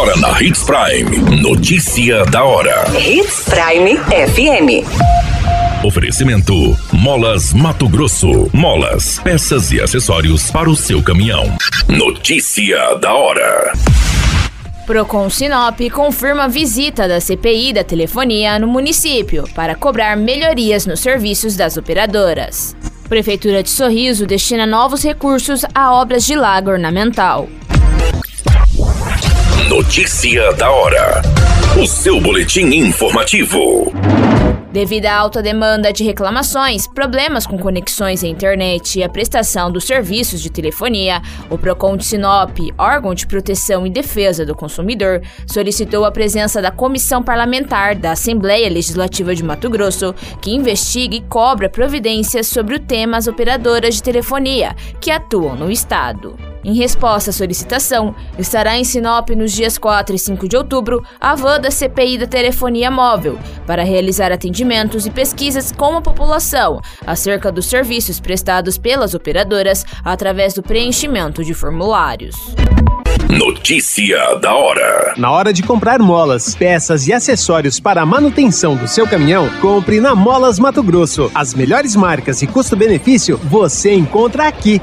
Agora na Hits Prime. Notícia da hora. Hits Prime FM. Oferecimento: Molas Mato Grosso. Molas, peças e acessórios para o seu caminhão. Notícia da hora. Procon Sinop confirma visita da CPI da telefonia no município para cobrar melhorias nos serviços das operadoras. Prefeitura de Sorriso destina novos recursos a obras de lago ornamental. Notícia da hora. O seu boletim informativo. Devido à alta demanda de reclamações, problemas com conexões à internet e a prestação dos serviços de telefonia, o Procon de Sinop, órgão de proteção e defesa do consumidor, solicitou a presença da Comissão Parlamentar da Assembleia Legislativa de Mato Grosso, que investigue e cobra providências sobre o tema as operadoras de telefonia que atuam no estado. Em resposta à solicitação, estará em Sinop nos dias 4 e 5 de outubro a van da CPI da Telefonia Móvel para realizar atendimentos e pesquisas com a população acerca dos serviços prestados pelas operadoras através do preenchimento de formulários. Notícia da hora. Na hora de comprar molas, peças e acessórios para a manutenção do seu caminhão, compre na Molas Mato Grosso. As melhores marcas e custo-benefício você encontra aqui.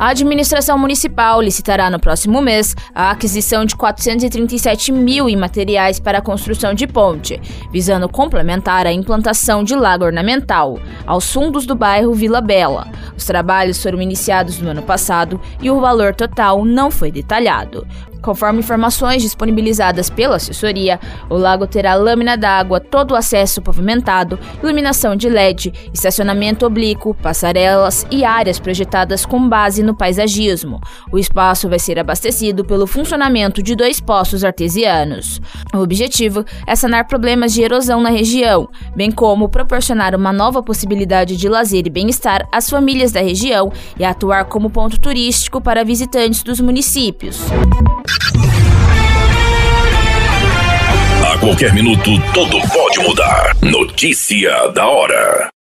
A administração municipal licitará no próximo mês a aquisição de 437 mil em materiais para a construção de ponte, visando complementar a implantação de lago ornamental aos fundos do bairro Vila Bela. Os trabalhos foram iniciados no ano passado e o valor total não foi detalhado. Conforme informações disponibilizadas pela assessoria, o lago terá lâmina d'água, todo o acesso pavimentado, iluminação de LED, estacionamento oblíquo, passarelas e áreas projetadas com base no paisagismo. O espaço vai ser abastecido pelo funcionamento de dois poços artesianos. O objetivo é sanar problemas de erosão na região, bem como proporcionar uma nova possibilidade de lazer e bem-estar às famílias da região e atuar como ponto turístico para visitantes dos municípios. A qualquer minuto, tudo pode mudar. Notícia da hora.